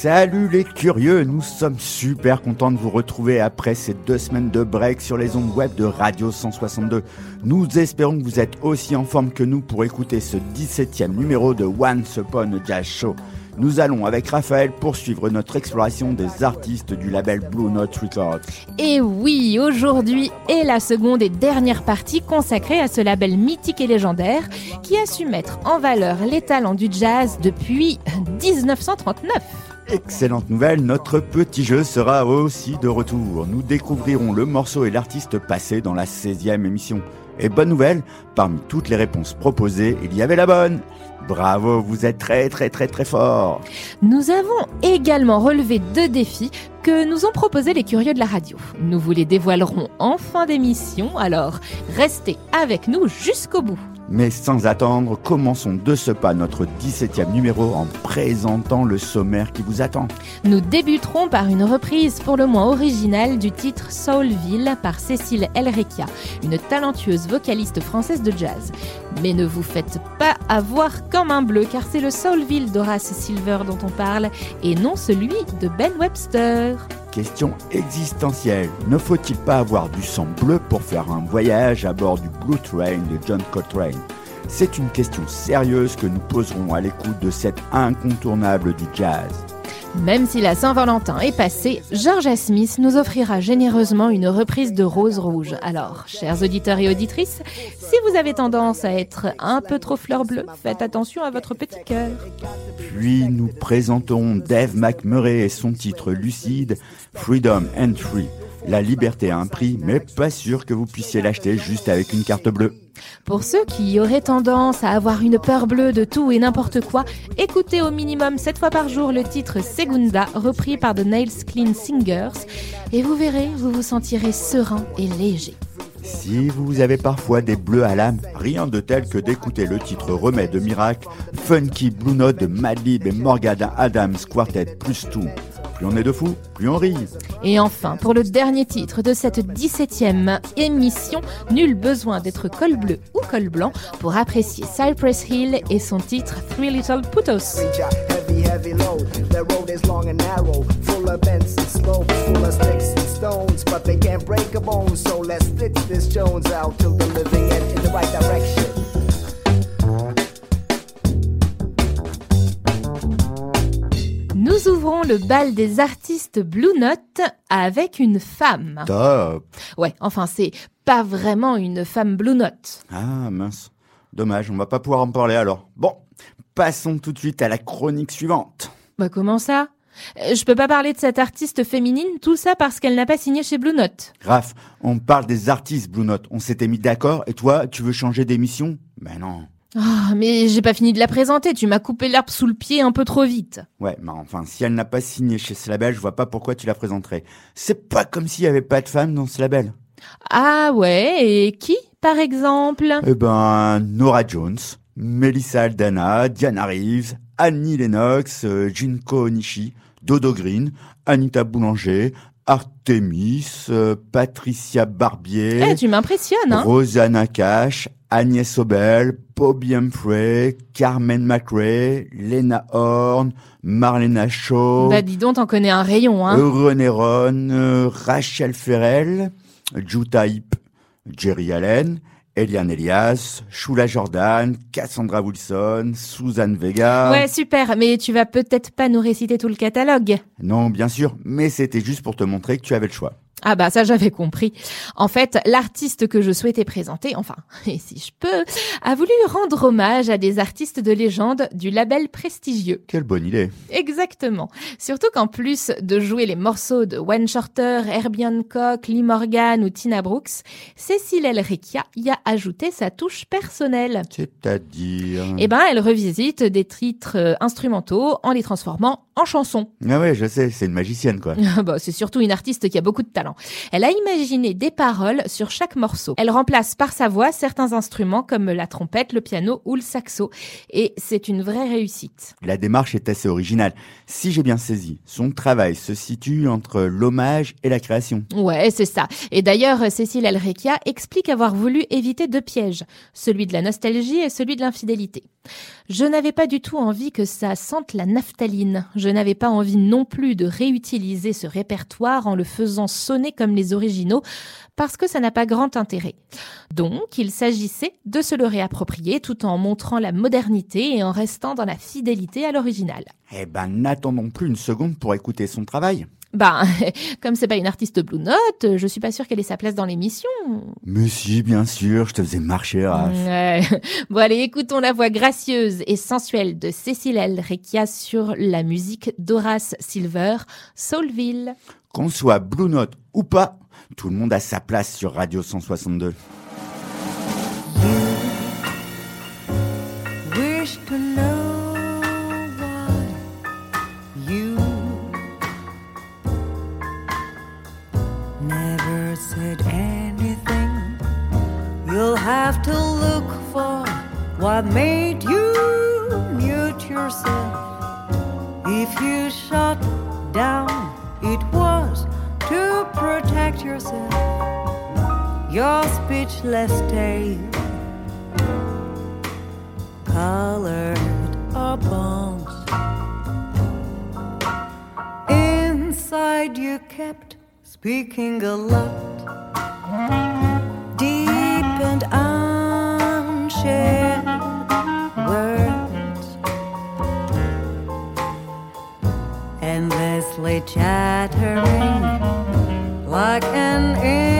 Salut les curieux, nous sommes super contents de vous retrouver après ces deux semaines de break sur les ondes web de Radio 162. Nous espérons que vous êtes aussi en forme que nous pour écouter ce 17e numéro de Once Upon a Jazz Show. Nous allons avec Raphaël poursuivre notre exploration des artistes du label Blue Note Records. Et oui, aujourd'hui est la seconde et dernière partie consacrée à ce label mythique et légendaire qui a su mettre en valeur les talents du jazz depuis 1939. Excellente nouvelle, notre petit jeu sera aussi de retour. Nous découvrirons le morceau et l'artiste passé dans la 16e émission. Et bonne nouvelle, parmi toutes les réponses proposées, il y avait la bonne. Bravo, vous êtes très très très très fort. Nous avons également relevé deux défis que nous ont proposés les curieux de la radio. Nous vous les dévoilerons en fin d'émission, alors restez avec nous jusqu'au bout. Mais sans attendre, commençons de ce pas notre 17e numéro en présentant le sommaire qui vous attend. Nous débuterons par une reprise pour le moins originale du titre Soulville par Cécile Elrekia, une talentueuse vocaliste française de jazz. Mais ne vous faites pas avoir comme un bleu car c'est le Soulville d'Horace Silver dont on parle et non celui de Ben Webster question existentielle. Ne faut-il pas avoir du sang bleu pour faire un voyage à bord du Blue Train de John Coltrane? C'est une question sérieuse que nous poserons à l'écoute de cet incontournable du jazz. Même si la Saint-Valentin est passée, Georgia Smith nous offrira généreusement une reprise de Rose Rouge. Alors, chers auditeurs et auditrices, si vous avez tendance à être un peu trop fleur bleue, faites attention à votre petit cœur. Puis nous présentons Dave McMurray et son titre lucide, Freedom and Free. La liberté a un prix, mais pas sûr que vous puissiez l'acheter juste avec une carte bleue. Pour ceux qui auraient tendance à avoir une peur bleue de tout et n'importe quoi, écoutez au minimum 7 fois par jour le titre Segunda, repris par The Nails Clean Singers, et vous verrez, vous vous sentirez serein et léger. Si vous avez parfois des bleus à l'âme, rien de tel que d'écouter le titre Remède de Miracle, Funky Blue Note de Madlib et Morgana Adams Quartet plus tout. Plus on est de fous, plus on rit. Et enfin, pour le dernier titre de cette 17e émission, nul besoin d'être col bleu ou col blanc pour apprécier Cypress Hill et son titre Three Little Putos. Nous ouvrons le bal des artistes Blue Note avec une femme. Top. Ouais, enfin c'est pas vraiment une femme Blue Note. Ah mince. Dommage, on va pas pouvoir en parler alors. Bon, passons tout de suite à la chronique suivante. Bah comment ça? Euh, je peux pas parler de cette artiste féminine, tout ça parce qu'elle n'a pas signé chez Blue Note. Raph, on parle des artistes Blue Note. On s'était mis d'accord et toi, tu veux changer d'émission? Ben non. Ah, mais j'ai pas fini de la présenter, tu m'as coupé l'herbe sous le pied un peu trop vite. Ouais, mais enfin, si elle n'a pas signé chez ce label, je vois pas pourquoi tu la présenterais. C'est pas comme s'il y avait pas de femmes dans ce label. Ah ouais, et qui, par exemple? Eh ben, Nora Jones, Melissa Aldana, Diana Reeves, Annie Lennox, euh, Junko Nishi, Dodo Green, Anita Boulanger, Artemis, euh, Patricia Barbier. Eh, tu m'impressionnes, hein Rosanna Cash, Agnès Obel, Bobby Humphrey, Carmen McRae, Lena Horn, Marlena Shaw. Bah dis donc, t'en connais un rayon, hein René Ron, euh, Rachel Ferrell, Jutta Hip, Jerry Allen, Eliane Elias, Shula Jordan, Cassandra Wilson, Suzanne Vega. Ouais, super, mais tu vas peut-être pas nous réciter tout le catalogue. Non, bien sûr, mais c'était juste pour te montrer que tu avais le choix. Ah bah ça j'avais compris. En fait, l'artiste que je souhaitais présenter, enfin, et si je peux, a voulu rendre hommage à des artistes de légende du label prestigieux. Quelle bonne idée. Exactement. Surtout qu'en plus de jouer les morceaux de Wayne Shorter, Herbie Hancock, Lee Morgan ou Tina Brooks, Cécile Elrekia y a ajouté sa touche personnelle. C'est-à-dire Eh ben, elle revisite des titres euh, instrumentaux en les transformant en chanson. Ah ouais, je sais, c'est une magicienne quoi. bah, c'est surtout une artiste qui a beaucoup de talent. Elle a imaginé des paroles sur chaque morceau. Elle remplace par sa voix certains instruments comme la trompette, le piano ou le saxo. Et c'est une vraie réussite. La démarche est assez originale. Si j'ai bien saisi, son travail se situe entre l'hommage et la création. Ouais, c'est ça. Et d'ailleurs, Cécile Elrekia explique avoir voulu éviter deux pièges, celui de la nostalgie et celui de l'infidélité. Je n'avais pas du tout envie que ça sente la naphtaline. Je n'avais pas envie non plus de réutiliser ce répertoire en le faisant sonner comme les originaux, parce que ça n'a pas grand intérêt. Donc, il s'agissait de se le réapproprier tout en montrant la modernité et en restant dans la fidélité à l'original. Eh ben, n'attendons plus une seconde pour écouter son travail. Ben, comme c'est pas une artiste Blue Note, je suis pas sûre qu'elle ait sa place dans l'émission. Mais si, bien sûr, je te faisais marcher, Raph. Ouais. Bon, allez, écoutons la voix gracieuse et sensuelle de Cécile Elrekia sur la musique d'Horace Silver, Soulville. Qu'on soit Blue Note ou pas, tout le monde a sa place sur Radio 162. wish to know you never said anything. You'll have to look for what made you mute yourself. If you shut down, it was to protect yourself. Your speechless tale colored or bones. Inside you kept speaking a lot, deep and unshared words, chattering like an inner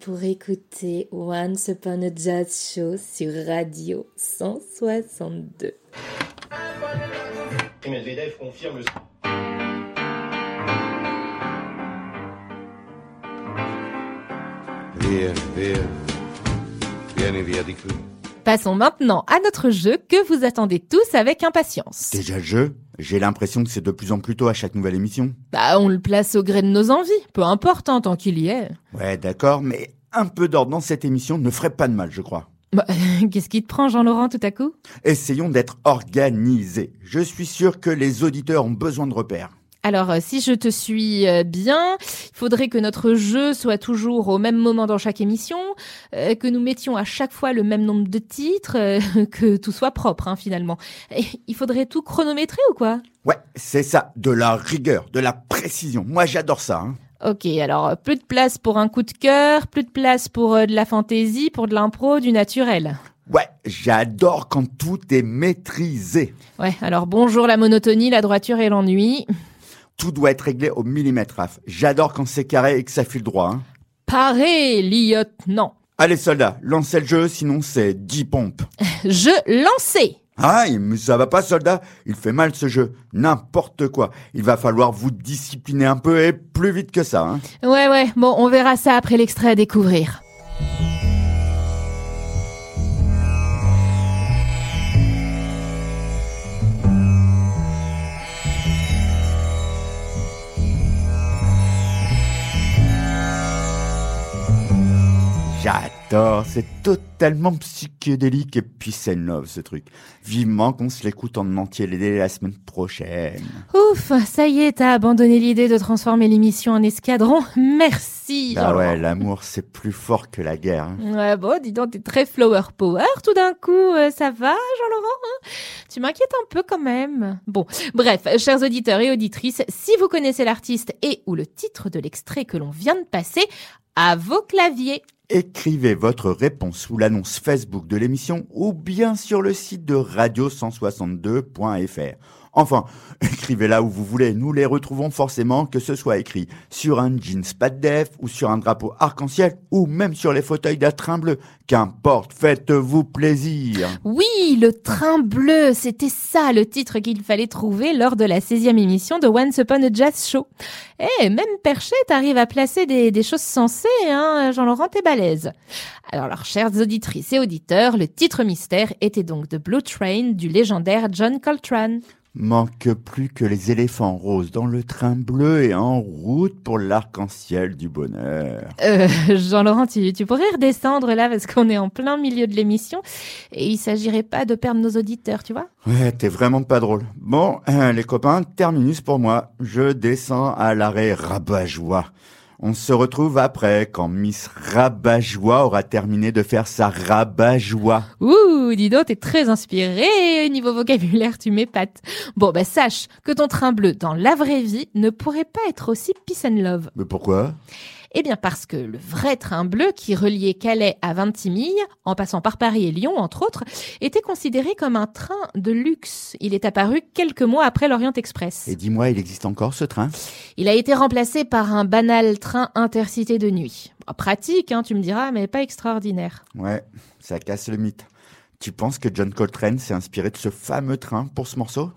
pour écouter Once Upon a Jazz Show sur Radio 162. Medvedev confirme le Via, via. Vieni via di qui. Passons maintenant à notre jeu que vous attendez tous avec impatience. Déjà le jeu? J'ai l'impression que c'est de plus en plus tôt à chaque nouvelle émission. Bah, on le place au gré de nos envies, peu importe hein, tant qu'il y est. Ouais, d'accord, mais un peu d'ordre dans cette émission ne ferait pas de mal, je crois. Bah, qu'est-ce qui te prend, Jean-Laurent, tout à coup? Essayons d'être organisés. Je suis sûr que les auditeurs ont besoin de repères. Alors, euh, si je te suis euh, bien, il faudrait que notre jeu soit toujours au même moment dans chaque émission, euh, que nous mettions à chaque fois le même nombre de titres, euh, que tout soit propre, hein, finalement. Et il faudrait tout chronométrer ou quoi? Ouais, c'est ça, de la rigueur, de la précision. Moi, j'adore ça. Hein. Ok, alors plus de place pour un coup de cœur, plus de place pour euh, de la fantaisie, pour de l'impro, du naturel. Ouais, j'adore quand tout est maîtrisé. Ouais, alors bonjour la monotonie, la droiture et l'ennui. Tout doit être réglé au millimètre, Raph. J'adore quand c'est carré et que ça file droit. Hein. Paré, lieutenant. Allez, soldats, lancez le jeu, sinon c'est 10 pompes. Je lançais. Aïe, mais ça va pas, soldat. Il fait mal ce jeu. N'importe quoi. Il va falloir vous discipliner un peu et plus vite que ça. Hein. Ouais, ouais, bon, on verra ça après l'extrait à découvrir. J'adore. C'est totalement psychédélique et peace and love ce truc. Vivement qu'on se l'écoute en entier dès la semaine prochaine. Ouf, ça y est, t'as abandonné l'idée de transformer l'émission en escadron. Merci. Ah ouais, l'amour c'est plus fort que la guerre. hein. Ouais, bon, dis donc, t'es très flower power tout d'un coup. Euh, ça va, Jean-Laurent hein? Tu m'inquiètes un peu quand même. Bon, bref, chers auditeurs et auditrices, si vous connaissez l'artiste et ou le titre de l'extrait que l'on vient de passer, à vos claviers. Écrivez votre réponse sous l'annonce Facebook de l'émission ou bien sur le site de radio162.fr. Enfin, écrivez là où vous voulez, nous les retrouvons forcément, que ce soit écrit sur un jeans pas de def ou sur un drapeau arc-en-ciel ou même sur les fauteuils d'un train bleu. Qu'importe, faites-vous plaisir. Oui, le train bleu, c'était ça le titre qu'il fallait trouver lors de la 16e émission de Once Upon a Jazz Show. Eh, même Perchet arrive à placer des, des choses sensées, hein, Jean-Laurent, t'es balèze. Alors, alors, chères auditrices et auditeurs, le titre mystère était donc The Blue Train du légendaire John Coltrane. Manque plus que les éléphants roses dans le train bleu et en route pour l'arc-en-ciel du bonheur. Euh, Jean-Laurent, tu, tu pourrais redescendre là parce qu'on est en plein milieu de l'émission et il s'agirait pas de perdre nos auditeurs, tu vois? Ouais, t'es vraiment pas drôle. Bon, euh, les copains, terminus pour moi. Je descends à l'arrêt Rabat-Joie. On se retrouve après, quand Miss Rabat-Joie aura terminé de faire sa Rabat-Joie. Ouh, dis donc, t'es très inspiré. Niveau vocabulaire, tu m'épates. Bon, bah sache que ton train bleu dans la vraie vie ne pourrait pas être aussi peace and love. Mais pourquoi? Eh bien parce que le vrai train bleu qui reliait Calais à Vintimille, en passant par Paris et Lyon entre autres, était considéré comme un train de luxe. Il est apparu quelques mois après l'Orient Express. Et dis-moi, il existe encore ce train? Il a été remplacé par un banal train intercité de nuit. Bah, pratique, hein, tu me diras, mais pas extraordinaire. Ouais, ça casse le mythe. Tu penses que John Coltrane s'est inspiré de ce fameux train pour ce morceau?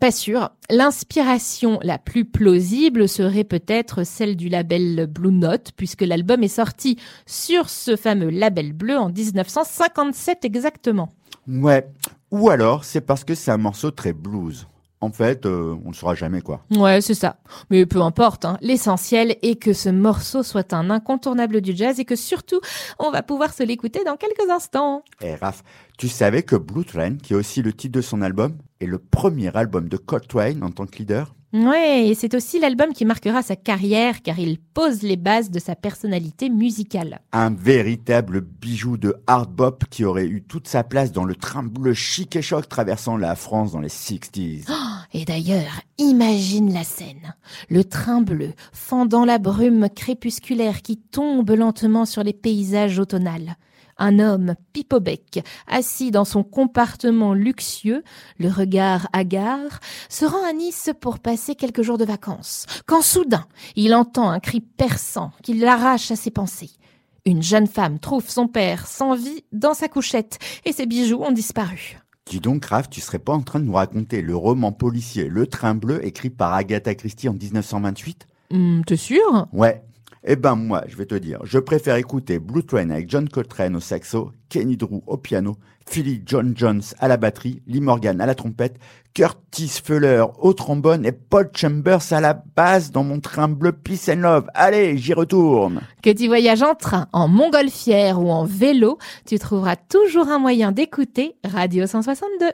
Pas sûr. L'inspiration la plus plausible serait peut-être celle du label Blue Note, puisque l'album est sorti sur ce fameux label bleu en 1957 exactement. Ouais, Ou alors c'est parce que c'est un morceau très blues. En fait, euh, on ne saura jamais quoi. Ouais, c'est ça. Mais peu importe, hein. l'essentiel est que ce morceau soit un incontournable du jazz et que surtout, on va pouvoir se l'écouter dans quelques instants. Eh Raph, tu savais que Blue Train, qui est aussi le titre de son album, est le premier album de Coltrane en tant que leader Ouais, et c'est aussi l'album qui marquera sa carrière car il pose les bases de sa personnalité musicale. Un véritable bijou de hard bop qui aurait eu toute sa place dans le train bleu chic et choc traversant la France dans les 60s. Et d'ailleurs, imagine la scène. Le train bleu, fendant la brume crépusculaire qui tombe lentement sur les paysages automnales. Un homme, pipe au bec, assis dans son compartiment luxueux, le regard hagard, se rend à Nice pour passer quelques jours de vacances. Quand soudain, il entend un cri perçant qui l'arrache à ses pensées. Une jeune femme trouve son père sans vie dans sa couchette et ses bijoux ont disparu. Dis donc, Raph, tu serais pas en train de nous raconter le roman policier Le Train Bleu écrit par Agatha Christie en 1928 Hum, T'es sûr? Ouais. Eh ben moi, je vais te dire, je préfère écouter Blue Train avec John Coltrane au saxo, Kenny Drew au piano, Philly John Jones à la batterie, Lee Morgan à la trompette, Curtis Fuller au trombone et Paul Chambers à la basse dans mon train bleu Peace and Love. Allez, j'y retourne. Que tu voyages en train, en montgolfière ou en vélo, tu trouveras toujours un moyen d'écouter Radio 162.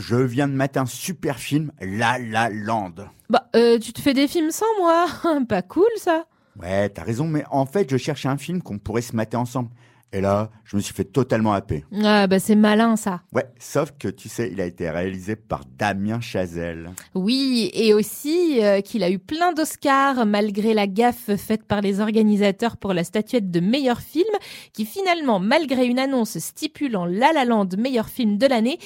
Je viens de mettre un super film, La La Land. Bah, euh, tu te fais des films sans moi? Pas cool ça Ouais, t'as raison, mais en fait, je cherchais un film qu'on pourrait se mater ensemble. Et là, je me suis fait totalement happer. Ah bah c'est malin ça. Ouais, sauf que tu sais, il a été réalisé par Damien Chazelle. Oui, et aussi euh, qu'il a eu plein d'Oscars malgré la gaffe faite par les organisateurs pour la statuette de meilleur film, qui finalement, malgré une annonce stipulant La La Land meilleur film de l'année,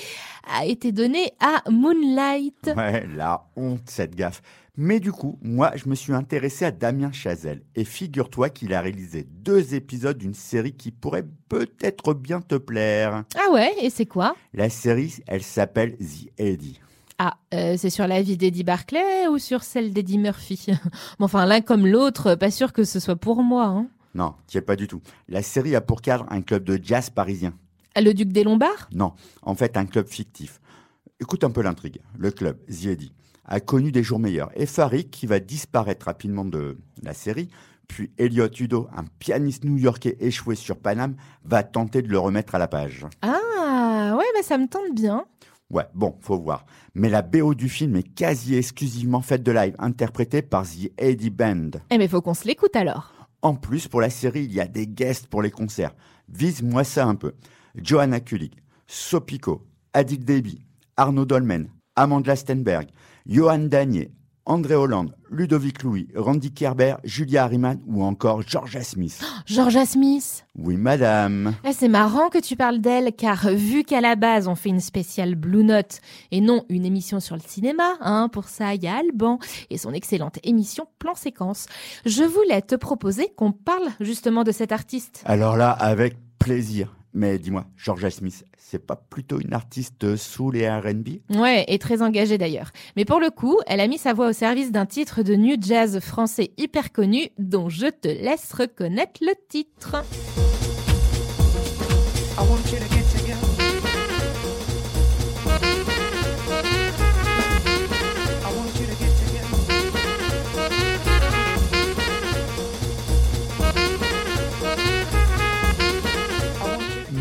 a été donnée à Moonlight. Ouais, la honte, cette gaffe. Mais du coup, moi, je me suis intéressé à Damien Chazelle. Et figure-toi qu'il a réalisé deux épisodes d'une série qui pourrait peut-être bien te plaire. Ah ouais, et c'est quoi? La série, elle s'appelle The Eddie. Ah, euh, c'est sur la vie d'Eddie Barclay ou sur celle d'Eddie Murphy? Bon, Enfin, l'un comme l'autre, pas sûr que ce soit pour moi. Hein. Non, t'y es pas du tout. La série a pour cadre un club de jazz parisien. Ah, Le Duc des Lombards? Non, en fait, un club fictif. Écoute un peu l'intrigue. Le club, The Eddie, a connu des jours meilleurs. Et Farid, qui va disparaître rapidement de la série, puis Elliot Udo, un pianiste new-yorkais échoué sur Paname, va tenter de le remettre à la page. Ah, ouais, bah ça me tente bien. Ouais, bon, faut voir. Mais la BO du film est quasi exclusivement faite de live, interprétée par The Eddie Band. Eh mais faut qu'on se l'écoute alors. En plus, pour la série, il y a des guests pour les concerts. Vise-moi ça un peu. Johanna Kulig, Sopico, Adil Deby, Arnaud Dolmen, Amanda Stenberg, Johan Danier, André Hollande, Ludovic Louis, Randy Kerber, Julia Harriman ou encore Georgia Smith. Georgia Smith. Oui, madame. Eh, c'est marrant que tu parles d'elle, car vu qu'à la base on fait une spéciale Blue Note et non une émission sur le cinéma, hein, pour ça il y a Alban et son excellente émission Plan Séquence, je voulais te proposer qu'on parle justement de cet artiste. Alors là, avec plaisir. Mais dis-moi, Georgia Smith, c'est pas plutôt une artiste soul et R&B Ouais, et très engagée d'ailleurs. Mais pour le coup, elle a mis sa voix au service d'un titre de new jazz français hyper connu dont je te laisse reconnaître le titre. I want you to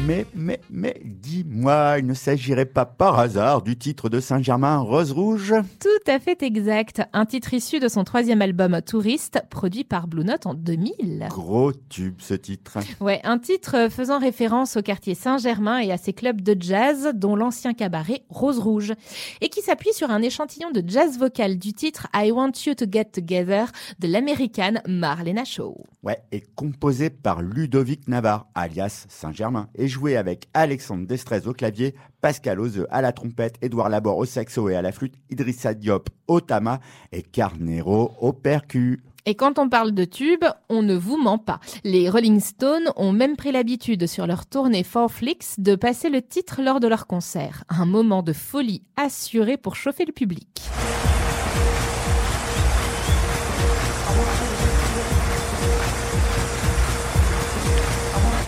Mais, mais, mais, dis-moi, il ne s'agirait pas par hasard du titre de Saint-Germain, Rose Rouge? Tout à fait exact. Un titre issu de son troisième album Touriste, produit par Blue Note en 2000. Gros tube ce titre. Ouais, un titre faisant référence au quartier Saint-Germain et à ses clubs de jazz, dont l'ancien cabaret Rose Rouge, et qui s'appuie sur un échantillon de jazz vocal du titre I Want You to Get Together de l'américaine Marlena Shaw. Ouais, et composé par Ludovic Navarre, alias Saint-Germain, et joué avec Alexandre Destrez au clavier, Pascal Ozeux à la trompette, Édouard Laborde au saxo et à la flûte, Idrissa Diop au tama et Carnero au percu. Et quand on parle de tube, on ne vous ment pas. Les Rolling Stones ont même pris l'habitude sur leur tournée Four Flicks de passer le titre lors de leur concert. Un moment de folie assuré pour chauffer le public.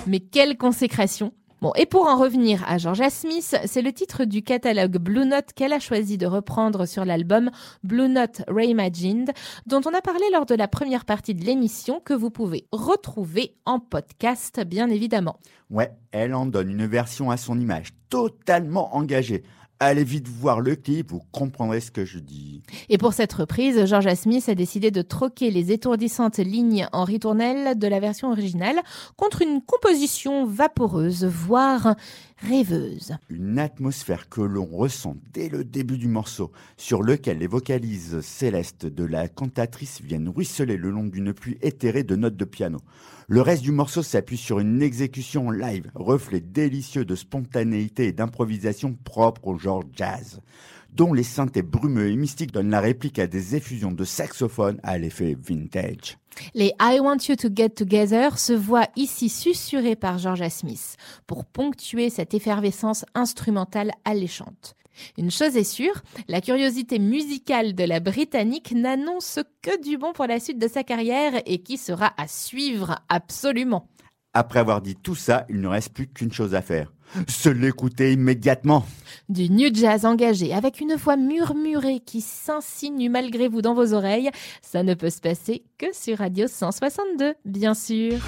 Mais quelle consécration Bon, et pour en revenir à Georgia Smith, c'est le titre du catalogue Blue Note qu'elle a choisi de reprendre sur l'album Blue Note Reimagined, dont on a parlé lors de la première partie de l'émission que vous pouvez retrouver en podcast, bien évidemment. Ouais, elle en donne une version à son image, totalement engagée. Allez vite voir le clip, vous comprendrez ce que je dis. Et pour cette reprise, Georgia Smith a décidé de troquer les étourdissantes lignes en ritournelle de la version originale contre une composition vaporeuse, voire rêveuse. Une atmosphère que l'on ressent dès le début du morceau, sur lequel les vocalises célestes de la cantatrice viennent ruisseler le long d'une pluie éthérée de notes de piano. Le reste du morceau s'appuie sur une exécution live, reflet délicieux de spontanéité et d'improvisation propre au genre jazz, dont les synthés brumeux et mystiques donnent la réplique à des effusions de saxophone à l'effet vintage. Les I Want You to Get Together se voient ici susurrés par Georgia Smith pour ponctuer cette effervescence instrumentale alléchante. Une chose est sûre, la curiosité musicale de la Britannique n'annonce que du bon pour la suite de sa carrière et qui sera à suivre absolument. Après avoir dit tout ça, il ne reste plus qu'une chose à faire. Se l'écouter immédiatement. Du new jazz engagé avec une voix murmurée qui s'insinue malgré vous dans vos oreilles, ça ne peut se passer que sur Radio 162, bien sûr.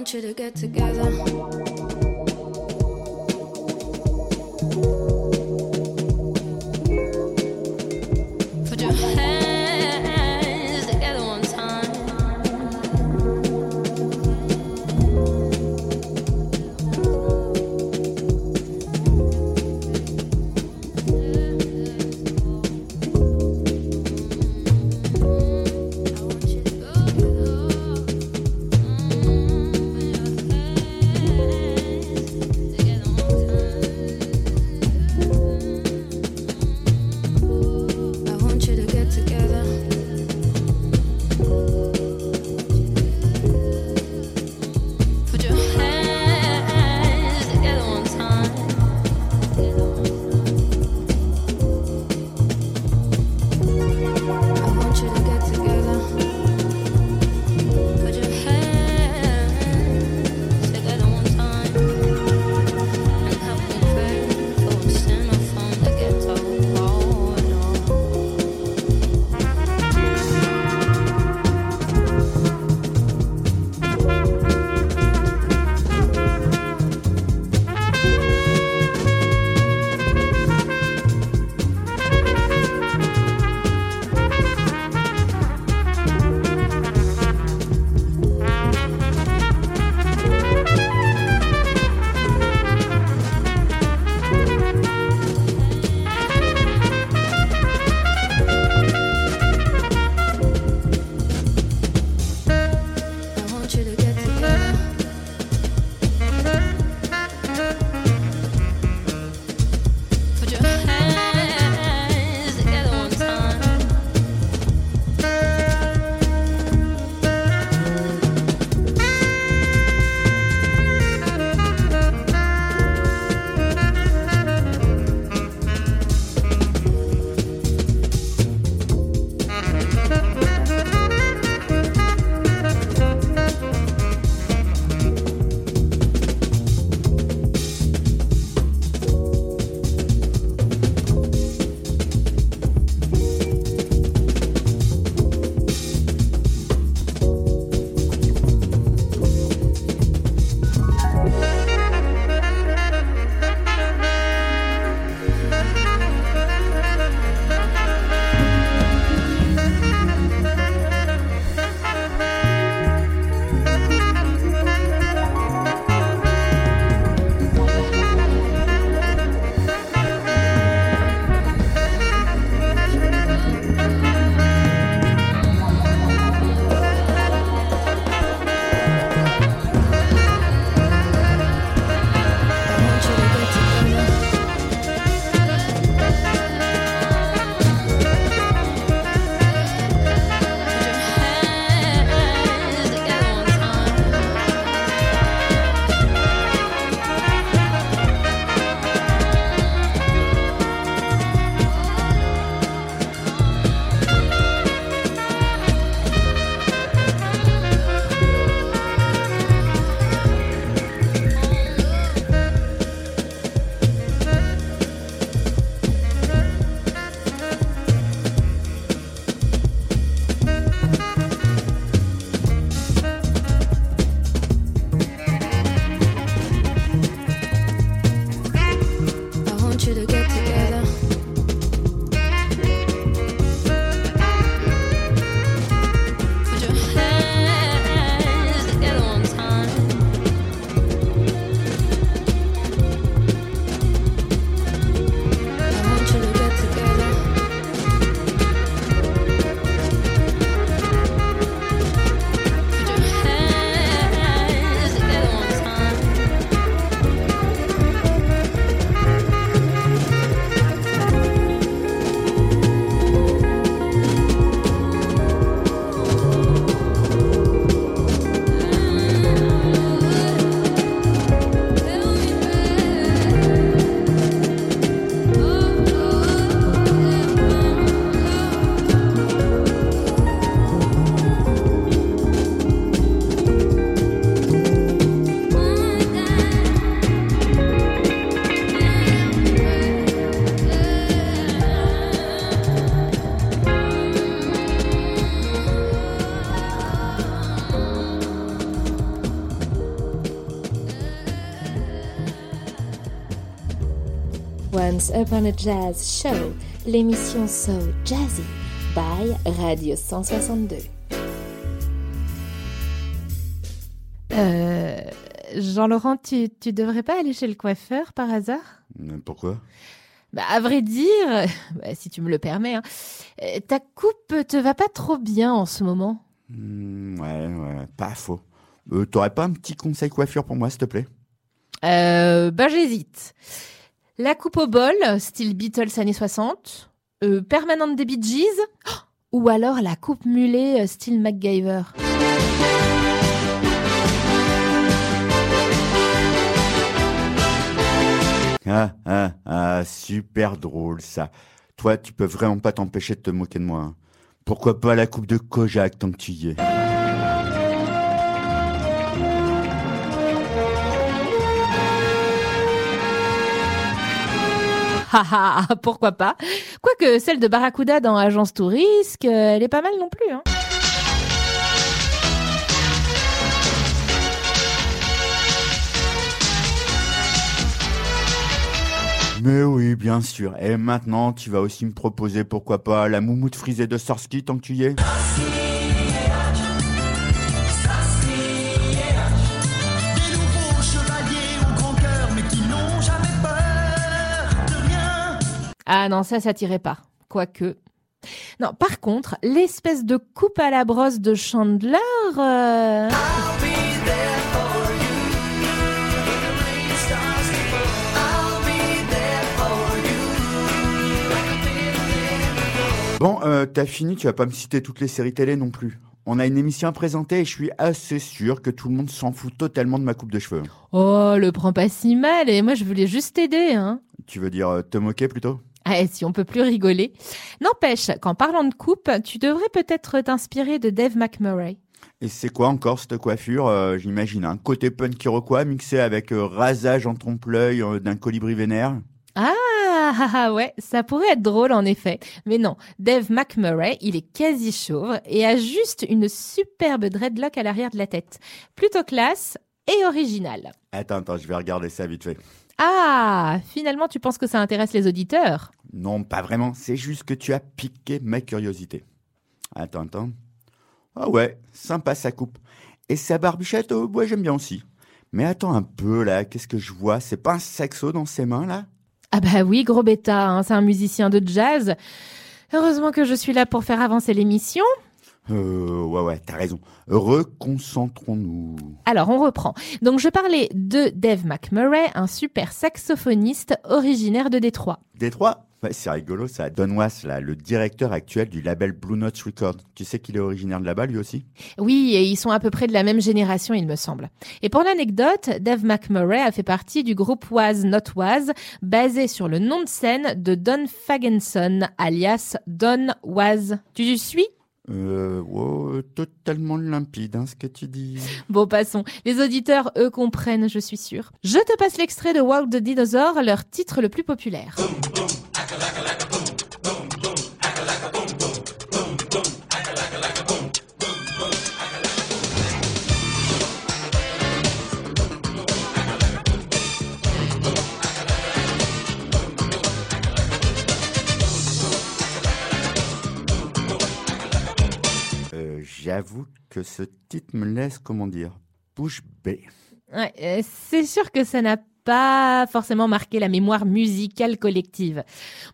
Want you to get together. Once Upon a Jazz Show, l'émission So Jazzy by Radio 162. Euh, Jean-Laurent, tu, tu devrais pas aller chez le coiffeur par hasard? Euh, Pourquoi? Bah, à vrai dire, bah, si tu me le permets, hein, euh, ta coupe te va pas trop bien en ce moment? Hmm, Ouais, ouais, pas faux. Euh, T'aurais pas un petit conseil coiffure pour moi, s'il te plaît? Euh, bah, j'hésite. La coupe au bol, style Beatles années 60, euh, permanente des Bee Gees, ou alors la coupe mulet, euh, style MacGyver. Ah, ah, ah, super drôle ça. Toi, tu peux vraiment pas t'empêcher de te moquer de moi. hein. Pourquoi pas la coupe de Kojak tant que tu y es pourquoi pas Quoique celle de Barracuda dans Agence Tourisque, euh, elle est pas mal non plus. Hein. Mais oui, bien sûr. Et maintenant, tu vas aussi me proposer, pourquoi pas, la moumoute frisée de Starsky tant que tu y es Ah non, ça, ça tirait pas. Quoique. Non, par contre, l'espèce de coupe à la brosse de Chandler... euh, Bon, euh, t'as fini, tu vas pas me citer toutes les séries télé non plus. On a une émission à présenter et je suis assez sûr que tout le monde s'en fout totalement de ma coupe de cheveux. Oh, le prends pas si mal, et moi je voulais juste t'aider, hein. Tu veux dire euh, te moquer plutôt? Ah, si on peut plus rigoler. N'empêche, qu'en parlant de coupe, tu devrais peut-être t'inspirer de Dave McMurray. Et c'est quoi encore cette coiffure Euh, J'imagine un côté punk iroquois mixé avec euh, rasage en trompe-l'œil euh, d'un colibri vénère? Ah, ah, ah, ouais, ça pourrait être drôle en effet. Mais non, Dave McMurray, il est quasi chauve et a juste une superbe dreadlock à l'arrière de la tête. Plutôt classe et original. Attends, attends, je vais regarder ça vite fait. Ah, finalement tu penses que ça intéresse les auditeurs? Non, pas vraiment, c'est juste que tu as piqué ma curiosité. Attends, attends. Ah ouais, sympa sa coupe. Et sa barbichette, oh, ouais, j'aime bien aussi. Mais attends un peu là, qu'est-ce que je vois? C'est pas un saxo dans ses mains là? Ah bah oui, gros bêta, hein, c'est un musicien de jazz. Heureusement que je suis là pour faire avancer l'émission. Euh, ouais, ouais, t'as raison. Reconcentrons-nous. Alors, on reprend. Donc, je parlais de Dave McMurray, un super saxophoniste originaire de Détroit. Détroit? Ouais, c'est rigolo ça. Don Was, là, le directeur actuel du label Blue Note Records. Tu sais qu'il est originaire de là-bas lui aussi? Oui, et ils sont à peu près de la même génération, il me semble. Et pour l'anecdote, Dave McMurray a fait partie du groupe Was Not Was, basé sur le nom de scène de Don Fagenson, alias Don Was. Tu suis? Euh, wow, totalement limpide, hein, ce que tu dis. Bon, passons. Les auditeurs, eux, comprennent, je suis sûre. Je te passe l'extrait de Walk the Dinosaur, leur titre le plus populaire. Euh, J'avoue que ce titre me laisse, comment dire, bouche bée. Ouais, euh, c'est sûr que ça n'a pas forcément marqué la mémoire musicale collective.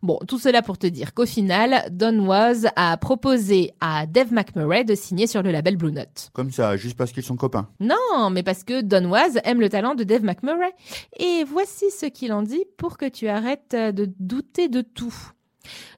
Bon, tout cela pour te dire qu'au final, Don Was a proposé à Dave McMurray de signer sur le label Blue Note. Comme ça, juste parce qu'ils sont copains. Non, mais parce que Don Was aime le talent de Dave McMurray. Et voici ce qu'il en dit pour que tu arrêtes de douter de tout.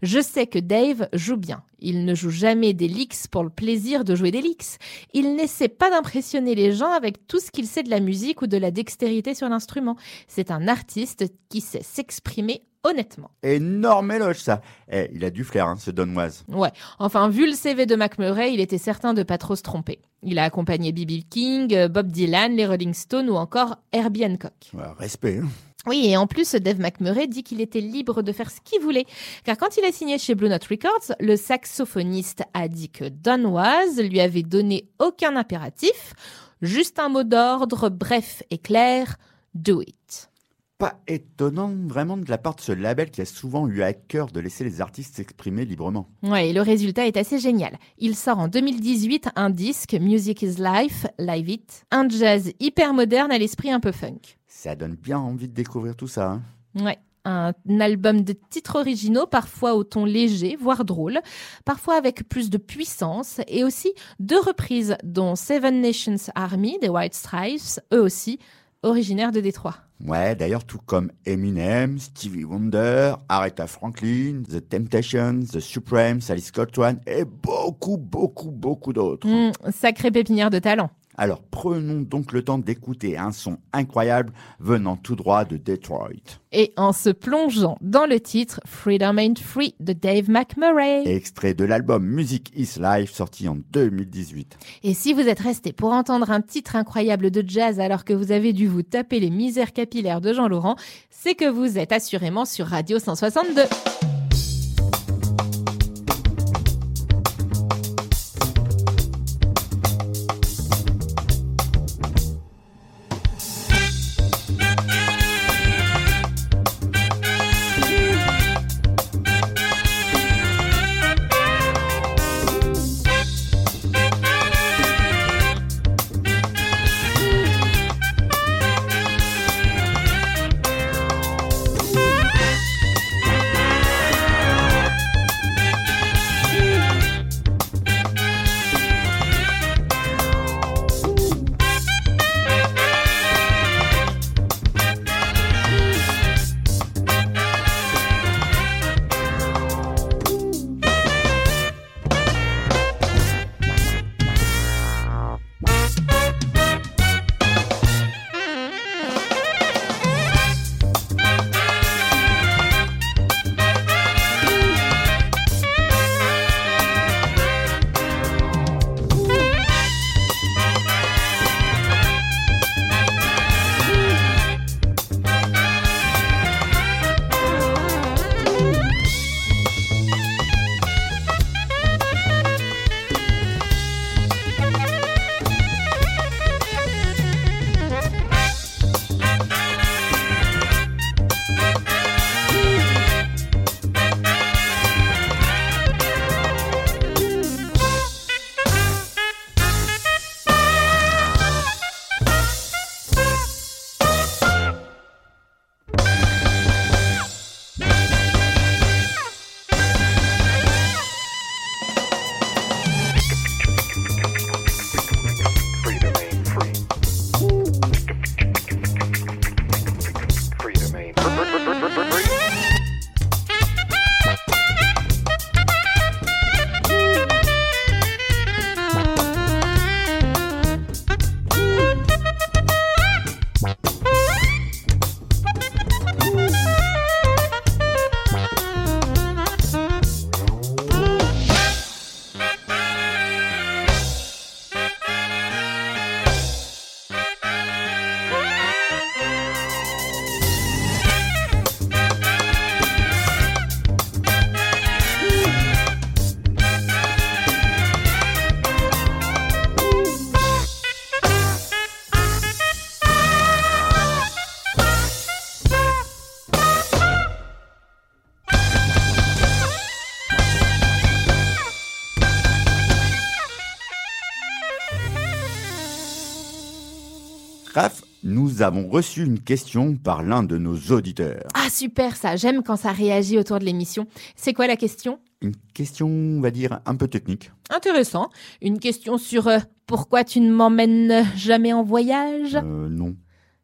Je sais que Dave joue bien. Il ne joue jamais des licks pour le plaisir de jouer des licks. Il n'essaie pas d'impressionner les gens avec tout ce qu'il sait de la musique ou de la dextérité sur l'instrument. C'est un artiste qui sait s'exprimer honnêtement. Énorme éloge, ça. Eh, il a du flair, hein, ce Don Was. Ouais, enfin, vu le CV de McMurray, il était certain de pas trop se tromper. Il a accompagné B.B. King, euh, Bob Dylan, les Rolling Stones ou encore Herbie Hancock. Ouais, respect. hein. Oui, et en plus, Dave McMurray dit qu'il était libre de faire ce qu'il voulait. Car quand il a signé chez Blue Note Records, le saxophoniste a dit que Don Was lui avait donné aucun impératif, juste un mot d'ordre bref et clair, do it. Pas étonnant vraiment de la part de ce label qui a souvent eu à cœur de laisser les artistes s'exprimer librement. Ouais, et le résultat est assez génial. Il sort en 2018 un disque, Music is Life, Live It, un jazz hyper moderne à l'esprit un peu funk. Ça donne bien envie de découvrir tout ça. hein. Ouais. Un album de titres originaux, parfois au ton léger, voire drôle, parfois avec plus de puissance, et aussi deux reprises, dont Seven Nations Army des White Stripes, eux aussi originaires de Détroit. Ouais, d'ailleurs, tout comme Eminem, Stevie Wonder, Aretha Franklin, The Temptations, The Supremes, Alice Scott One et beaucoup, beaucoup, beaucoup d'autres. Hmm, sacré pépinière de talent. Alors, prenons donc le temps d'écouter un son incroyable venant tout droit de Detroit. Et en se plongeant dans le titre Freedom Ain't Free de Dave McMurray. Extrait de l'album Music is Life sorti en 2018. Et si vous êtes resté pour entendre un titre incroyable de jazz alors que vous avez dû vous taper les misères capillaires de Jean Laurent, c'est que vous êtes assurément sur Radio 162. Nous avons reçu une question par l'un de nos auditeurs. Ah super ça, j'aime quand ça réagit autour de l'émission. C'est quoi la question? Une question, on va dire, un peu technique. Intéressant. Une question sur euh, pourquoi tu ne m'emmènes jamais en voyage? Euh, non.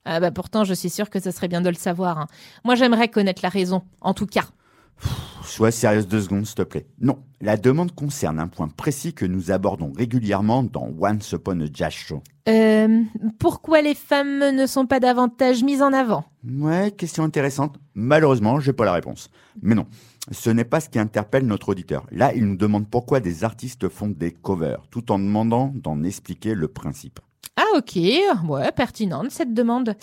Ah bah pourtant je suis sûre que ce serait bien de le savoir. hein. Moi j'aimerais connaître la raison, en tout cas. Sois sérieuse deux secondes, s'il te plaît. Non, la demande concerne un point précis que nous abordons régulièrement dans Once Upon a Jazz Show. Euh, pourquoi les femmes ne sont pas davantage mises en avant? Ouais, question intéressante. Malheureusement, j'ai pas la réponse. Mais non, ce n'est pas ce qui interpelle notre auditeur. Là, il nous demande pourquoi des artistes font des covers, tout en demandant d'en expliquer le principe. Ah ok, ouais, pertinente cette demande.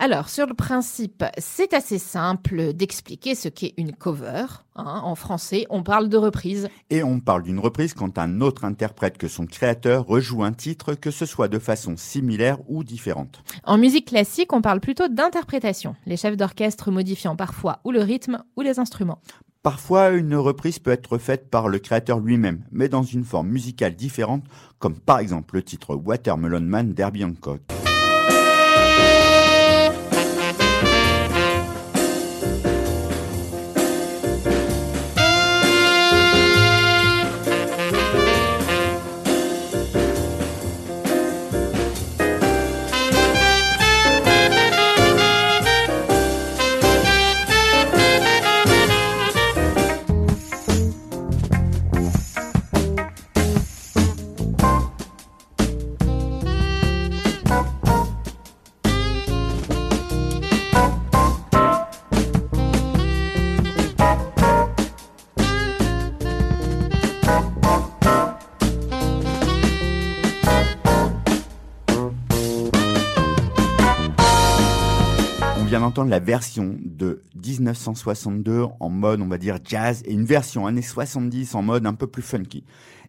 Alors, sur le principe, c'est assez simple d'expliquer ce qu'est une cover. hein. En français, on parle de reprise. Et on parle d'une reprise quand un autre interprète que son créateur rejoue un titre, que ce soit de façon similaire ou différente. En musique classique, on parle plutôt d'interprétation, les chefs d'orchestre modifiant parfois ou le rythme ou les instruments. Parfois, une reprise peut être faite par le créateur lui-même, mais dans une forme musicale différente, comme par exemple le titre Watermelon Man d'Herbie Hancock. Version de 1962 en mode, on va dire, jazz, et une version années 70 en mode un peu plus funky,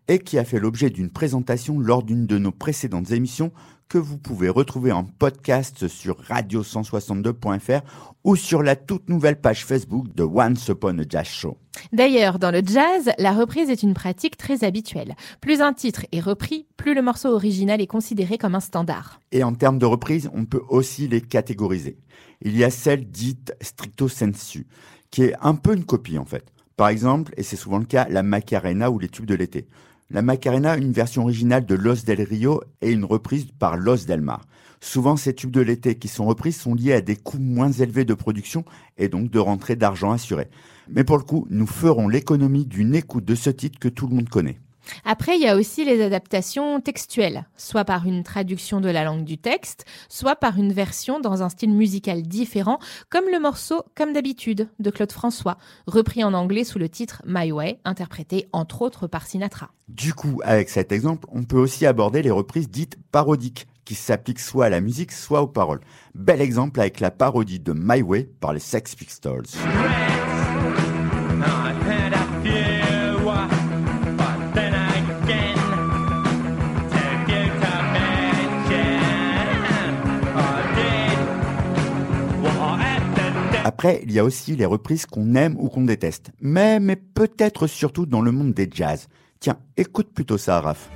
et qui a fait l'objet d'une présentation lors d'une de nos précédentes émissions que vous pouvez retrouver en podcast sur radio162.fr ou sur la toute nouvelle page Facebook de Once Upon a Jazz Show. D'ailleurs, dans le jazz, la reprise est une pratique très habituelle. Plus un titre est repris, plus le morceau original est considéré comme un standard. Et en termes de reprise, on peut aussi les catégoriser. Il y a celle dite stricto sensu, qui est un peu une copie en fait. Par exemple, et c'est souvent le cas, la Macarena ou les tubes de l'été. La Macarena, une version originale de Los del Rio et une reprise par Los del Mar. Souvent, ces tubes de l'été qui sont reprises sont liés à des coûts moins élevés de production et donc de rentrée d'argent assurée. Mais pour le coup, nous ferons l'économie d'une écoute de ce titre que tout le monde connaît. Après, il y a aussi les adaptations textuelles, soit par une traduction de la langue du texte, soit par une version dans un style musical différent, comme le morceau Comme d'habitude de Claude François, repris en anglais sous le titre My Way, interprété entre autres par Sinatra. Du coup, avec cet exemple, on peut aussi aborder les reprises dites parodiques, qui s'appliquent soit à la musique, soit aux paroles. Bel exemple avec la parodie de My Way par les Sex Pistols. Après, il y a aussi les reprises qu'on aime ou qu'on déteste. Mais, peut-être surtout dans le monde des jazz. Tiens, écoute plutôt ça, Raph.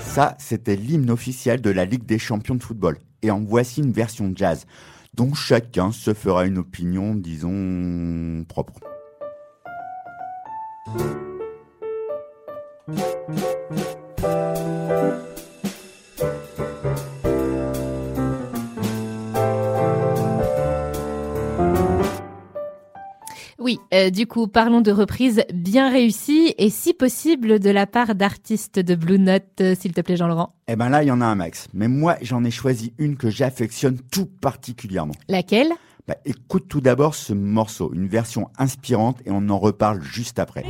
Ça, c'était l'hymne officiel de la Ligue des champions de football. Et en voici une version jazz, dont chacun se fera une opinion, disons, propre. Oui, euh, du coup, parlons de reprises bien réussies et si possible de la part d'artistes de Blue Note, euh, s'il te plaît Jean-Laurent. Eh ben là, il y en a un max. Mais moi, j'en ai choisi une que j'affectionne tout particulièrement. Laquelle? Bah, écoute tout d'abord ce morceau, une version inspirante, et on en reparle juste après.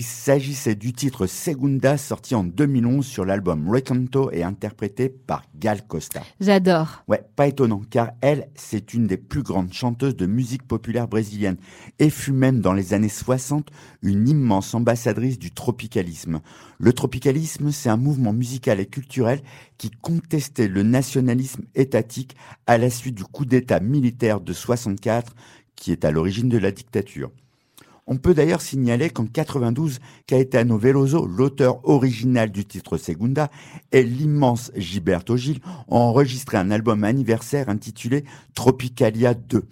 Il s'agissait du titre Segunda, sorti en 2011 sur l'album Recanto et interprété par Gal Costa. J'adore. Ouais, pas étonnant, car elle, c'est une des plus grandes chanteuses de musique populaire brésilienne et fut même dans les années 60 une immense ambassadrice du tropicalisme. Le tropicalisme, c'est un mouvement musical et culturel qui contestait le nationalisme étatique à la suite du coup d'État militaire de 64 qui est à l'origine de la dictature. On peut d'ailleurs signaler qu'en 92, Caetano Veloso, l'auteur original du titre Segunda, et l'immense Gilberto Gil ont enregistré un album anniversaire intitulé Tropicalia 2.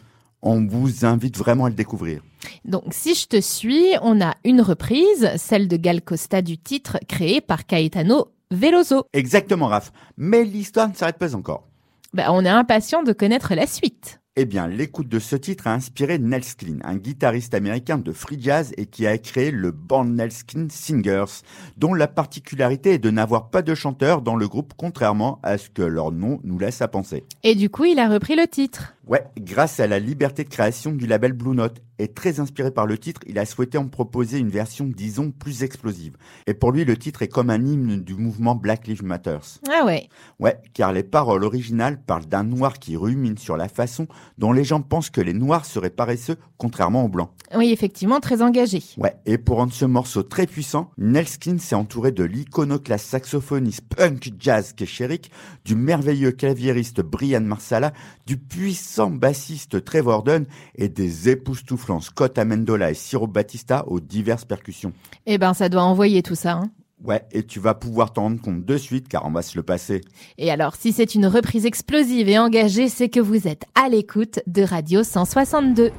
On vous invite vraiment à le découvrir. Donc, si je te suis, on a une reprise, celle de Gal Costa du titre créé par Caetano Veloso. Exactement, Raph. Mais l'histoire ne s'arrête pas encore. Bah, on est impatient de connaître la suite. Eh bien, l'écoute de ce titre a inspiré Nels Clean, un guitariste américain de free jazz et qui a créé le band Nels Clean Singers, dont la particularité est de n'avoir pas de chanteur dans le groupe, contrairement à ce que leur nom nous laisse à penser. Et du coup, il a repris le titre. Ouais, grâce à la liberté de création du label Blue Note et très inspiré par le titre, il a souhaité en proposer une version, disons, plus explosive. Et pour lui, le titre est comme un hymne du mouvement Black Lives Matter. Ah ouais. Ouais, car les paroles originales parlent d'un noir qui rumine sur la façon dont les gens pensent que les noirs seraient paresseux, contrairement aux blancs. Oui, effectivement, très engagé. Ouais, et pour rendre ce morceau très puissant, Nelskin s'est entouré de l'iconoclaste saxophoniste punk jazz Kesherik, du merveilleux claviériste Brian Marsala, du puissant bassiste Trevor Dunn et des époustouflants Scott Amendola et Ciro Batista aux diverses percussions. Eh ben, ça doit envoyer tout ça. hein. Ouais, et tu vas pouvoir t'en rendre compte de suite car on va se le passer. Et alors, si c'est une reprise explosive et engagée, c'est que vous êtes à l'écoute de Radio 162.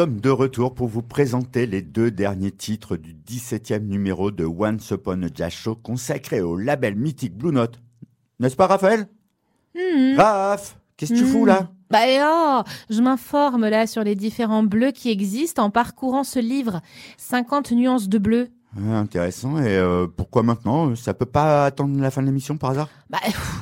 Sommes de retour pour vous présenter les deux derniers titres du 17e numéro de Once Upon a Jazz Show consacré au label mythique Blue Note. N'est-ce pas, Raphaël? Hmm. Raph, qu'est-ce que tu fous là? Bah oh, je m'informe là sur les différents bleus qui existent en parcourant ce livre. 50 nuances de bleu. Ah, Intéressant. Et euh, pourquoi maintenant? Ça peut pas attendre la fin de l'émission par hasard? Bah,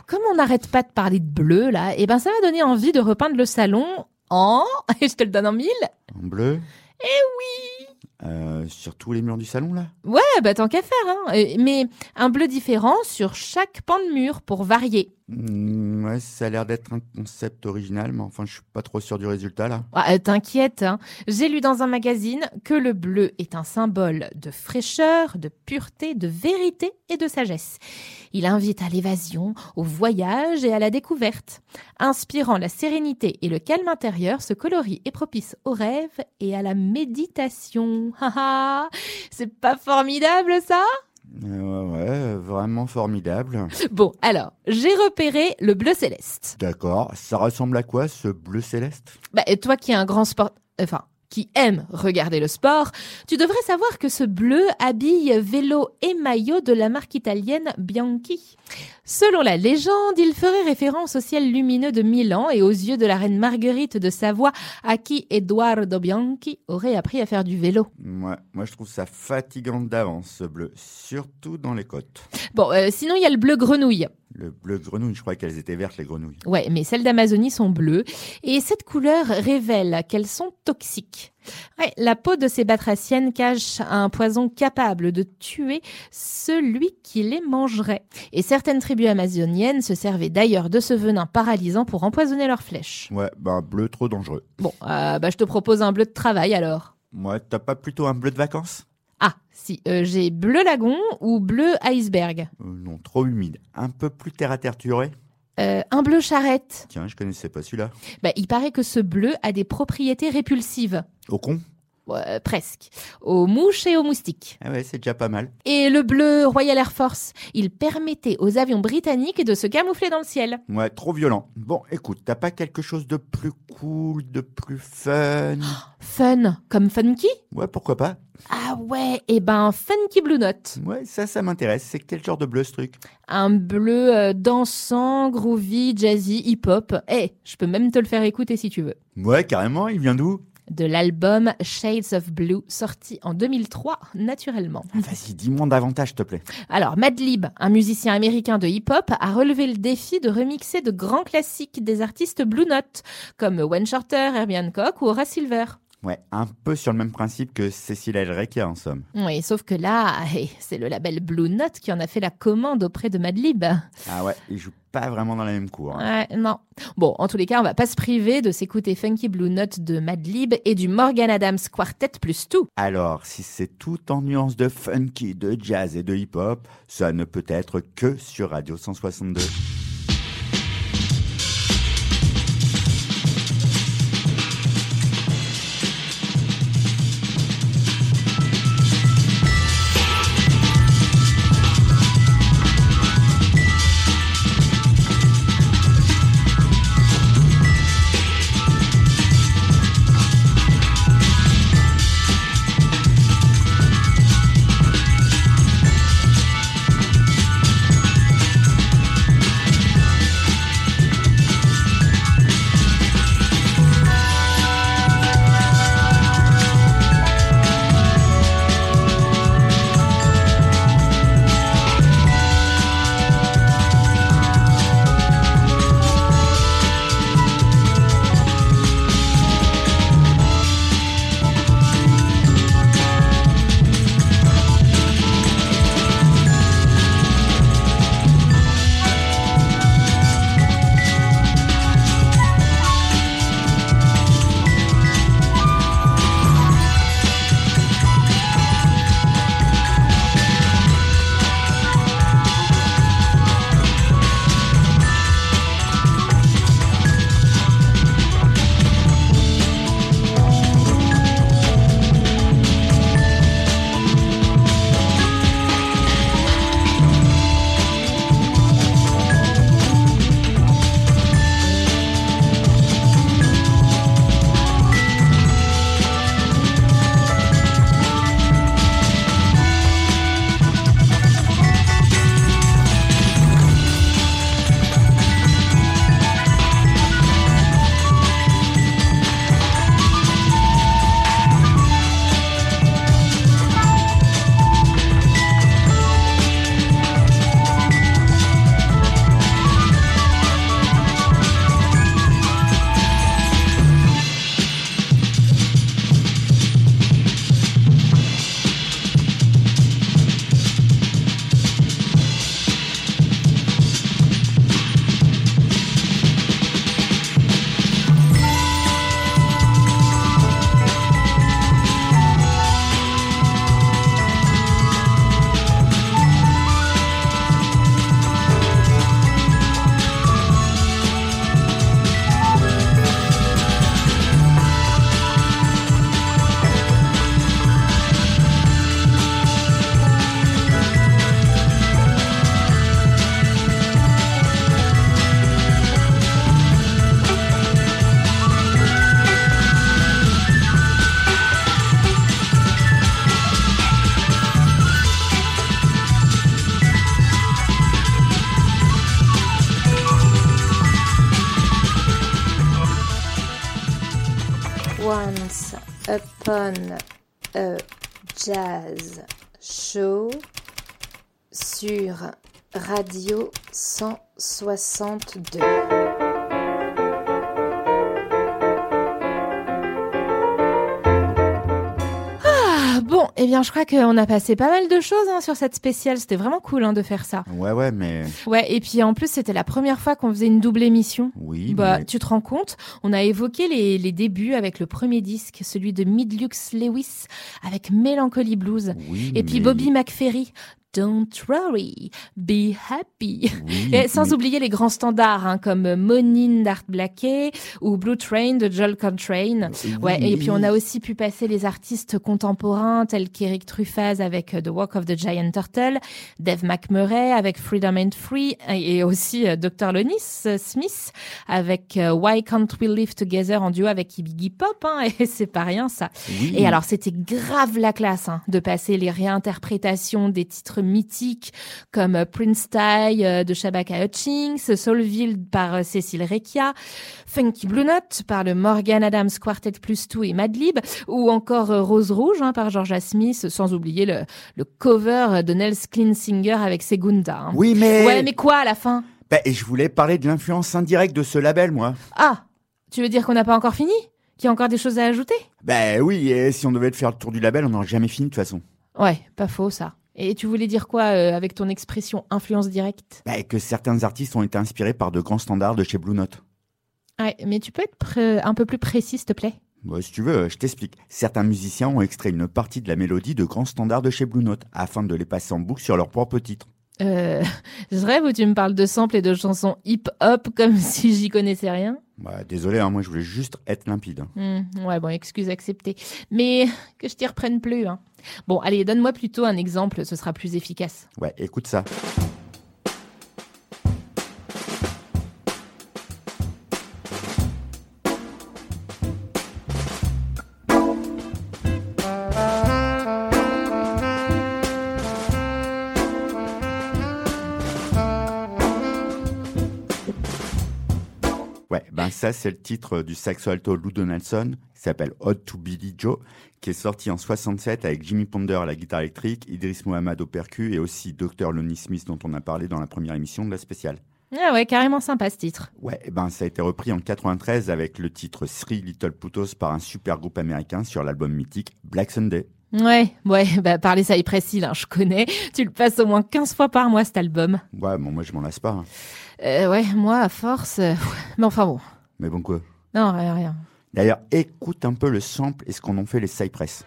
comme on n'arrête pas de parler de bleu là, et ben ça m'a donné envie de repeindre le salon en, et je te le donne en mille. En bleu Eh oui Euh, Sur tous les murs du salon là? Ouais, bah tant qu'à faire, hein. Euh, Mais un bleu différent sur chaque pan de mur pour varier. Hmm, Ouais, ça a l'air d'être un concept original, mais enfin, je suis pas trop sûr du résultat là. Ah, euh, T'inquiète, hein. j'ai lu dans un magazine que le bleu est un symbole de fraîcheur, de pureté, de vérité et de sagesse. Il invite à l'évasion, au voyage et à la découverte. Inspirant la sérénité et le calme intérieur, ce coloris est propice au rêve et à la méditation. C'est pas formidable ça? Euh, ouais, ouais, vraiment formidable. Bon, alors, j'ai repéré le bleu céleste. D'accord. Ça ressemble à quoi ce bleu céleste? Bah, et toi qui es un grand sport... Enfin, qui aime regarder le sport, tu devrais savoir que ce bleu habille vélo et maillot de la marque italienne Bianchi. Selon la légende, il ferait référence au ciel lumineux de Milan et aux yeux de la reine Marguerite de Savoie, à qui Eduardo Bianchi aurait appris à faire du vélo. Ouais, moi je trouve ça fatigant d'avance ce bleu, surtout dans les côtes. Bon, euh, sinon il y a le bleu grenouille. Le bleu grenouille, je crois qu'elles étaient vertes les grenouilles. Ouais, mais celles d'Amazonie sont bleues. Et cette couleur révèle qu'elles sont toxiques. Ouais, la peau de ces batraciennes cache un poison capable de tuer celui qui les mangerait. Et certaines tribus amazoniennes se servaient d'ailleurs de ce venin paralysant pour empoisonner leurs flèches. Ouais, bah bleu trop dangereux. Bon, euh, bah, je te propose un bleu de travail alors. Moi, t'as pas plutôt un bleu de vacances? Ah, si, euh, j'ai bleu lagon ou bleu iceberg. Euh, Non, trop humide. Un peu plus terre à terre, tu aurais? Euh, un bleu charrette. Tiens, je connaissais pas celui-là. Bah, il paraît que ce bleu a des propriétés répulsives. Au con Ouais, presque. Aux mouches et aux moustiques. Ah ouais, c'est déjà pas mal. Et le bleu Royal Air Force, il permettait aux avions britanniques de se camoufler dans le ciel. Ouais, trop violent. Bon, écoute, t'as pas quelque chose de plus cool, de plus fun? Fun, comme funky? Ouais, pourquoi pas Ah ouais, et ben funky blue note. Ouais, ça, ça m'intéresse. C'est quel genre de bleu ce truc? Un bleu euh, dansant, groovy, jazzy, hip-hop. Eh, je peux même te le faire écouter si tu veux. Ouais, carrément, il vient d'où? De l'album Shades of Blue, sorti en 2003, naturellement. Vas-y, dis-moi davantage, s'il te plaît. Alors, Madlib, un musicien américain de hip-hop, a relevé le défi de remixer de grands classiques des artistes Blue Note, comme Wayne Shorter, Herbie Hancock ou Horace Silver. Ouais, un peu sur le même principe que Cécile Elrekia, en somme. Oui, sauf que là, eh, c'est le label Blue Note qui en a fait la commande auprès de Madlib. Ah ouais, il joue pas vraiment dans la même cour. hein. Ouais, non. Bon, en tous les cas, on va pas se priver de s'écouter Funky Blue Note de Madlib et du Morgan Adams Quartet plus tout. Alors, si c'est tout en nuances de funky, de jazz et de hip-hop, ça ne peut être que sur Radio 162. Upon a Jazz Show sur Radio 162. Bon, eh bien, je crois qu'on a passé pas mal de choses hein, sur cette spéciale. C'était vraiment cool hein, de faire ça. Ouais, ouais, mais Ouais, et puis en plus, c'était la première fois qu'on faisait une double émission. oui. Bah, mais- tu te rends compte On a évoqué les, les débuts avec le premier disque, celui de Midlux Lewis, avec Melancholy Blues. oui, Et puis mais- Bobby McFerry, Don't worry, be happy. oui, Et sans oublier les grands standards hein, comme Monin d'Art Blakey ou Blue Train de Joel. Oui, Ouais, et puis on a aussi pu passer les artistes contemporains tels qu'Eric Truffaz avec euh, The Walk of the Giant Turtle, Dave McMurray avec Freedom and Free et aussi euh, Dr. Lonis euh, Smith avec Why Can't We Live Together en duo avec Iggy Pop hein, et c'est pas rien ça. Et alors, c'était grave la classe hein, de passer les réinterprétations des titres mythiques comme euh, Prince Ty euh, de Shabaka Hutchings, Soulville par euh, Cécile Recchia, Funky Blue Note par le Morgan Adams Quartet Plus 2 et Madlib, ou encore Rose Rouge hein, par Georgia Smith, sans oublier le, le cover de Nels Cleansinger avec Segunda. hein. Oui, mais. Ouais, mais quoi à la fin? Bah, et je voulais parler de l'influence indirecte de ce label, moi. Ah, tu veux dire qu'on n'a pas encore fini? Qu'il y a encore des choses à ajouter? Bah oui, et si on devait faire le tour du label, on n'aurait jamais fini de toute façon. Ouais, pas faux ça. Et tu voulais dire quoi euh, avec ton expression influence directe Bah, que certains artistes ont été inspirés par de grands standards de chez Blue Note. Ouais, mais tu peux être un peu plus précis, s'il te plaît? Bah, si tu veux, je t'explique. Certains musiciens ont extrait une partie de la mélodie de grands standards de chez Blue Note afin de les passer en boucle sur leur propre titre. Euh, Je rêve où tu me parles de samples et de chansons hip-hop comme si j'y connaissais rien. Bah, désolé, hein, moi je voulais juste être limpide. Hmm, ouais, bon, excuse acceptée. Mais que je t'y reprenne plus. Hein. Bon, allez, donne-moi plutôt un exemple, ce sera plus efficace. Ouais, écoute ça. Ça c'est le titre du saxo alto Lou Donaldson, qui s'appelle Odd to Billy Joe, qui est sorti en 67 avec Jimmy Ponder à la guitare électrique, Idris Mohamed au percu et aussi Dr. Lonnie Smith dont on a parlé dans la première émission de la spéciale. Ah ouais, carrément sympa ce titre. Ouais, eh ben ça a été repris en 93 avec le titre Three Little Putos par un super groupe américain sur l'album mythique Black Sunday. Ouais, ouais, bah parler ça est précis, là, je connais. Tu le passes au moins 15 fois par mois cet album. Ouais, bon moi je m'en lasse pas. hein. Euh, ouais, moi à force. euh, mais enfin bon. Mais bon quoi. Non, rien, rien. D'ailleurs, écoute un peu le sample et ce qu'en ont fait les Cypress.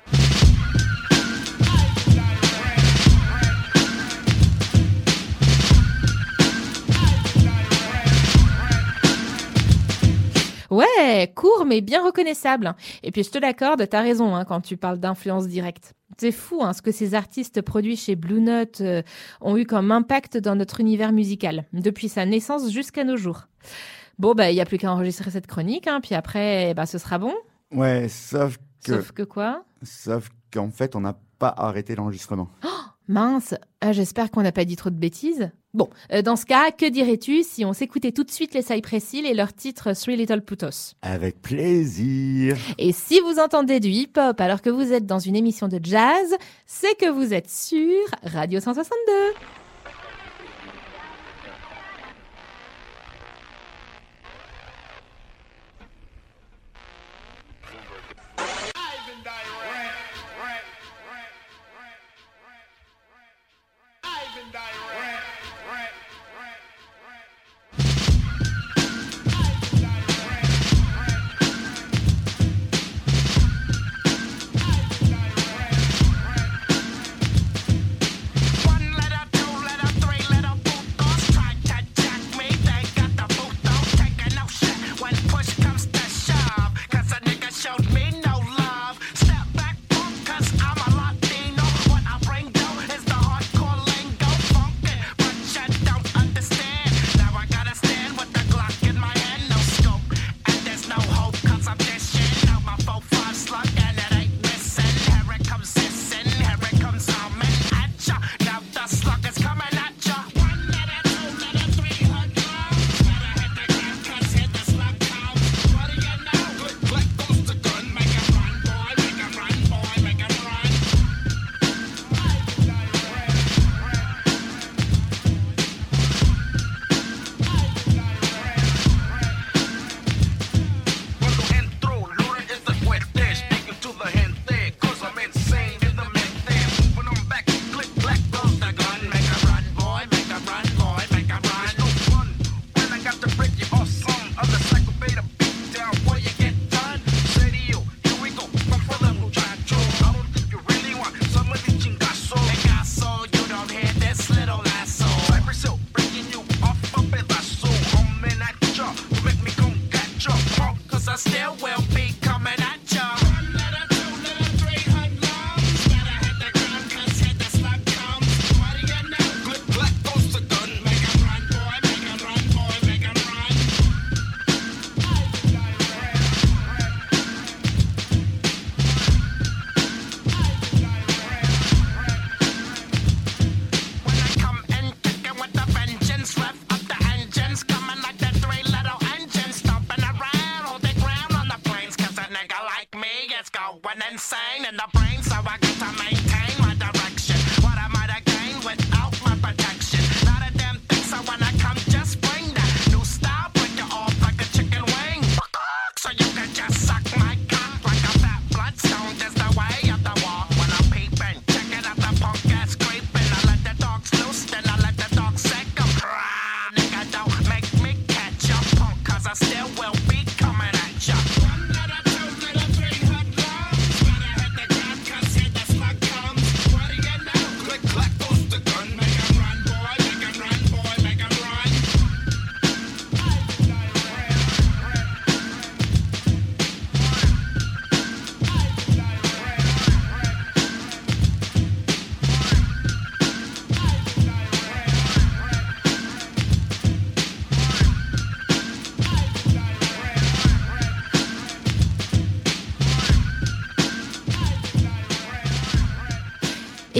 Ouais, court mais bien reconnaissable. Et puis je te l'accorde, t'as raison hein, quand tu parles d'influence directe. C'est fou hein, ce que ces artistes produits chez Blue Note euh, ont eu comme impact dans notre univers musical, depuis sa naissance jusqu'à nos jours. Bon, bah il y a plus qu'à enregistrer cette chronique, hein, puis après, bah, ce sera bon. Ouais, sauf que... Sauf que quoi? Sauf qu'en fait, on n'a pas arrêté l'enregistrement. Mince, ah, j'espère qu'on n'a pas dit trop de bêtises. Bon, euh, dans ce cas, que dirais-tu si on s'écoutait tout de suite les Cypress Hill et leur titre Three Little Putos? Avec plaisir. Et si vous entendez du hip-hop alors que vous êtes dans une émission de jazz, c'est que vous êtes sur Radio 162.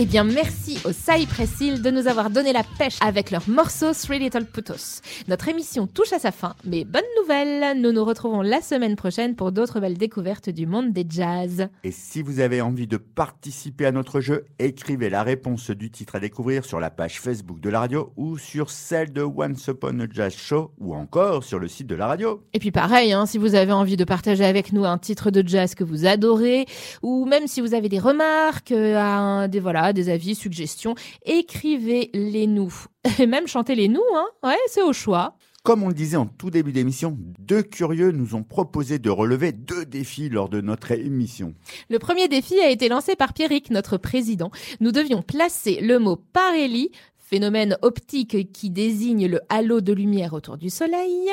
Eh bien, merci aux Cypress Hill de nous avoir donné la pêche avec leur morceau Three Little Putos. Notre émission touche à sa fin, mais bonne nouvelle, nous nous retrouvons la semaine prochaine pour d'autres belles découvertes du monde des jazz. Et si vous avez envie de participer à notre jeu, écrivez la réponse du titre à découvrir sur la page Facebook de la radio ou sur celle de Once Upon a Jazz Show ou encore sur le site de la radio. Et puis pareil, hein, si vous avez envie de partager avec nous un titre de jazz que vous adorez, ou même si vous avez des remarques, euh, un- des voilà, des avis, suggestions, écrivez-les nous. Et même chantez-les nous, hein. Ouais, c'est au choix. Comme on le disait en tout début d'émission, deux curieux nous ont proposé de relever deux défis lors de notre émission. Le premier défi a été lancé par Pierrick, notre président. Nous devions placer le mot Parelli, phénomène optique qui désigne le halo de lumière autour du soleil.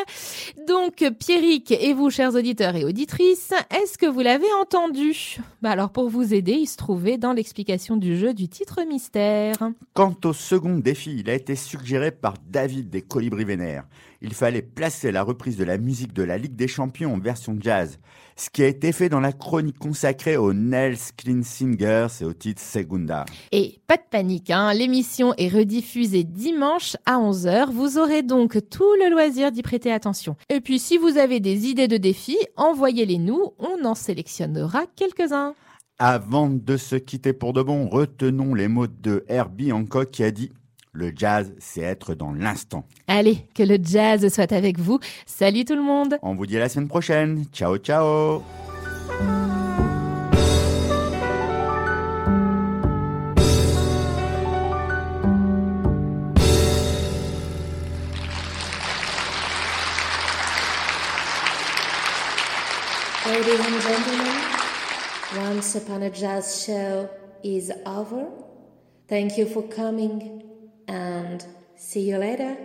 Donc, Pierrick et vous, chers auditeurs et auditrices, est-ce que vous l'avez entendu? Bah alors, pour vous aider, il se trouvait dans l'explication du jeu du titre mystère. Quant au second défi, il a été suggéré par David des Colibris Vénères. Il fallait placer la reprise de la musique de la Ligue des Champions en version jazz, ce qui a été fait dans la chronique consacrée aux Nels Clean Singers et au titre Segunda. Et pas de panique, hein, l'émission est rediffusée dimanche à 11h. Vous aurez donc tout le loisir d'y prêter attention. Et puis si vous avez des idées de défis, envoyez-les nous, on en sélectionnera quelques-uns. Avant de se quitter pour de bon, retenons les mots de Herbie Hancock qui a dit Le jazz, c'est être dans l'instant. Allez, que le jazz soit avec vous. Salut tout le monde On vous dit à la semaine prochaine. Ciao, ciao Ladies and gentlemen, Once Upon a Jazz show is over. Thank you for coming and see you later.